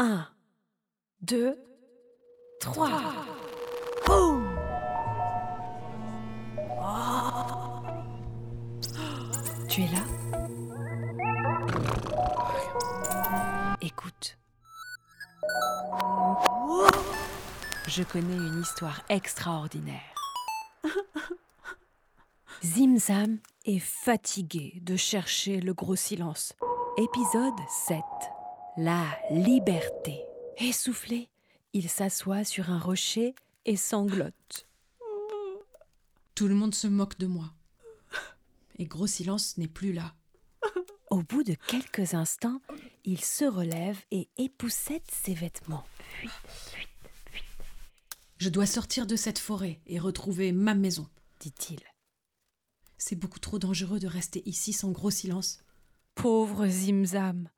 Un, deux, trois. Boum Tu es là? Écoute. Je connais une histoire extraordinaire. Zimzam est fatigué de chercher le gros silence. Épisode 7. La liberté. Essoufflé, il s'assoit sur un rocher et sanglote. Tout le monde se moque de moi. Et Gros Silence n'est plus là. Au bout de quelques instants, il se relève et époussette ses vêtements. Je dois sortir de cette forêt et retrouver ma maison. dit-il. C'est beaucoup trop dangereux de rester ici sans Gros Silence. Pauvre Zimzam.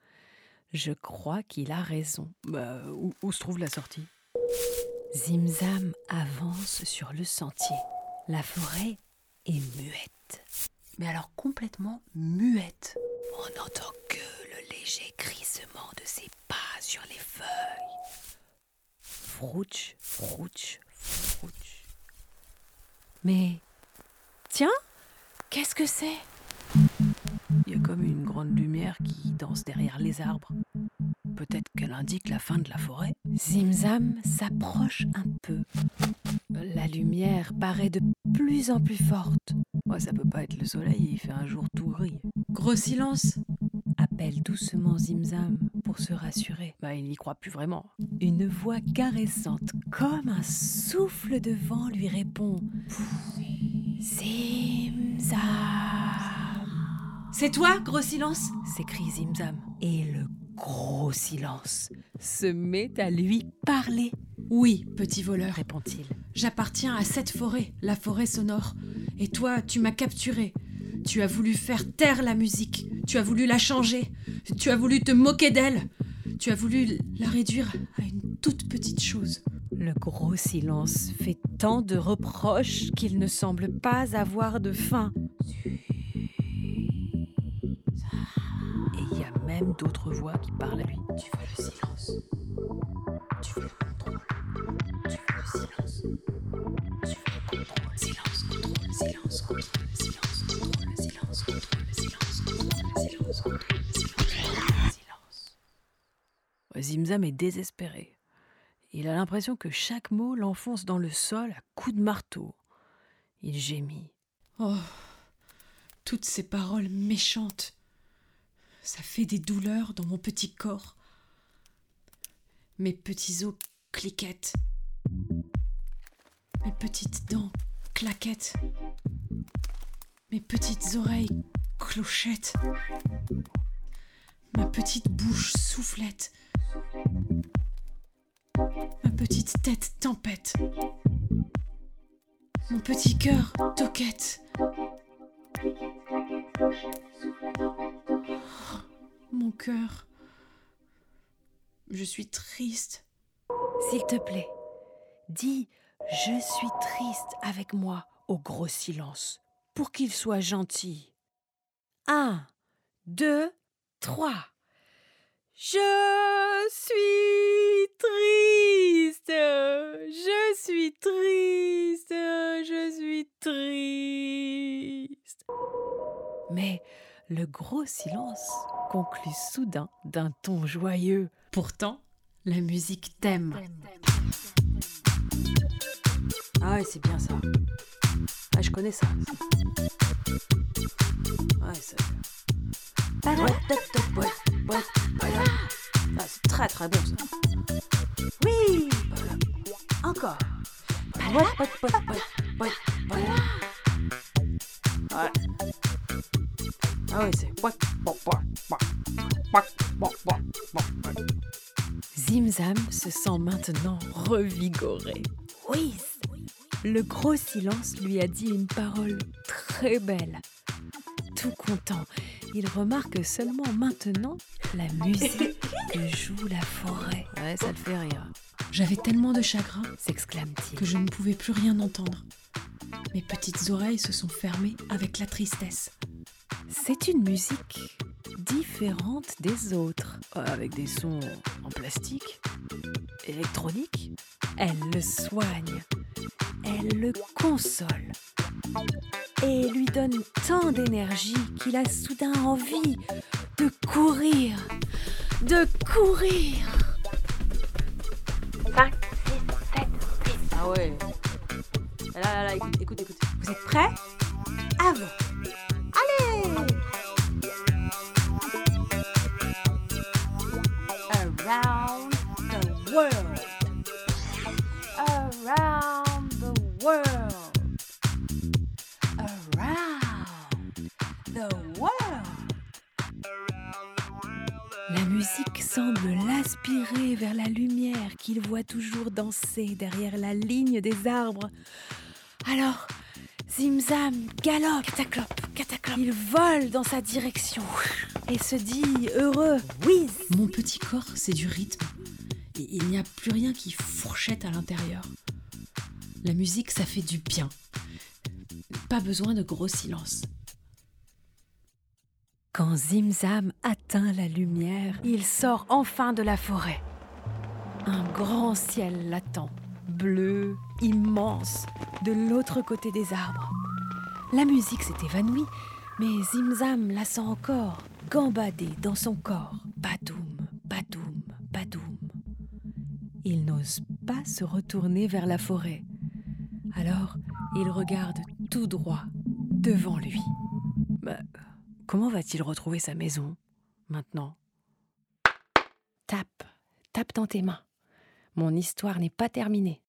Je crois qu'il a raison. Bah, où, où se trouve la sortie? Zimzam avance sur le sentier. La forêt est muette. Mais alors complètement muette. On n'entend que le léger crissement de ses pas sur les feuilles. Frouch, frouch, frouch. Mais tiens, qu'est-ce que c'est? Il y a comme une grande lumière qui danse derrière les arbres. Peut-être qu'elle indique la fin de la forêt. Zimzam s'approche un peu. La lumière paraît de plus en plus forte. Ouais, ça peut pas être le soleil, il fait un jour tout gris. Gros Silence Appelle doucement Zimzam pour se rassurer. Bah, il n'y croit plus vraiment. Une voix caressante, comme un souffle de vent, lui répond Zimzam C'est toi, Gros Silence? s'écrie Zimzam. Et le gros silence se met à lui parler, Oui, petit voleur. répond-il. J'appartiens à cette forêt, la forêt sonore. Et toi, tu m'as capturé. Tu as voulu faire taire la musique. Tu as voulu la changer. Tu as voulu te moquer d'elle. Tu as voulu la réduire à une toute petite chose. Le gros silence fait tant de reproches qu'il ne semble pas avoir de fin. Même d'autres voix qui parlent à lui. Tu veux le silence. Tu veux le contrôle. Tu veux le silence. Tu veux le contrôle. Silence, contrôle, silence, contrôle, Zimzam est désespéré. Il a l'impression que chaque mot l'enfonce dans le sol à coups de marteau. Il gémit. Oh, toutes ces paroles méchantes. Ça fait des douleurs dans mon petit corps. Mes petits os cliquettent. Mes petites dents claquettent. Mes petites oreilles clochettent. Ma petite bouche soufflette. Ma petite tête tempête. Mon petit cœur toquette. Cœur. Je suis triste. S'il te plaît, dis Je suis triste avec moi au gros silence, pour qu'il soit gentil. Un, deux, trois. Je suis triste, je suis triste, je suis triste. Mais le gros silence conclut soudain d'un ton joyeux. Pourtant, la musique t'aime. Ah ouais, c'est bien ça. Ah, je connais ça. Ouais, voilà. Ah, c'est très très bon ça. Oui Voilà. Encore. Ouais, ouais. Ouais. Ah ouais, c'est... Zimzam se sent maintenant revigoré. Oui, le gros silence lui a dit une parole très belle. Tout content, il remarque seulement maintenant la musique que joue la forêt, Ouais, ça le fait rire. J'avais tellement de chagrin s'exclame-t-il. que je ne pouvais plus rien entendre. Mes petites oreilles se sont fermées avec la tristesse. C'est une musique différente des autres, avec des sons en plastique, électronique. Elle le soigne, elle le console et lui donne tant d'énergie qu'il a soudain envie de courir, de courir. 5, 6, 7, 8. Ah ouais. Là, là, là, écoute, écoute, écoute. Vous êtes prêts? Avant. World. Around the world. Around the world. La musique semble l'aspirer vers la lumière qu'il voit toujours danser derrière la ligne des arbres. Alors, Zimzam galope, cataclope, cataclope. Il vole dans sa direction et se dit heureux. Whiz Mon petit corps, c'est du rythme. Il n'y a plus rien qui fourchette à l'intérieur. La musique, ça fait du bien. Pas besoin de gros silence. Quand Zimzam atteint la lumière, il sort enfin de la forêt. Un grand ciel l'attend, bleu, immense, de l'autre côté des arbres. La musique s'est évanouie, mais Zimzam la sent encore, gambader dans son corps. Badoum, Il n'ose pas se retourner vers la forêt. Alors, il regarde tout droit devant lui. Bah, comment va-t-il retrouver sa maison maintenant? Tape, tape dans tes mains. Mon histoire n'est pas terminée.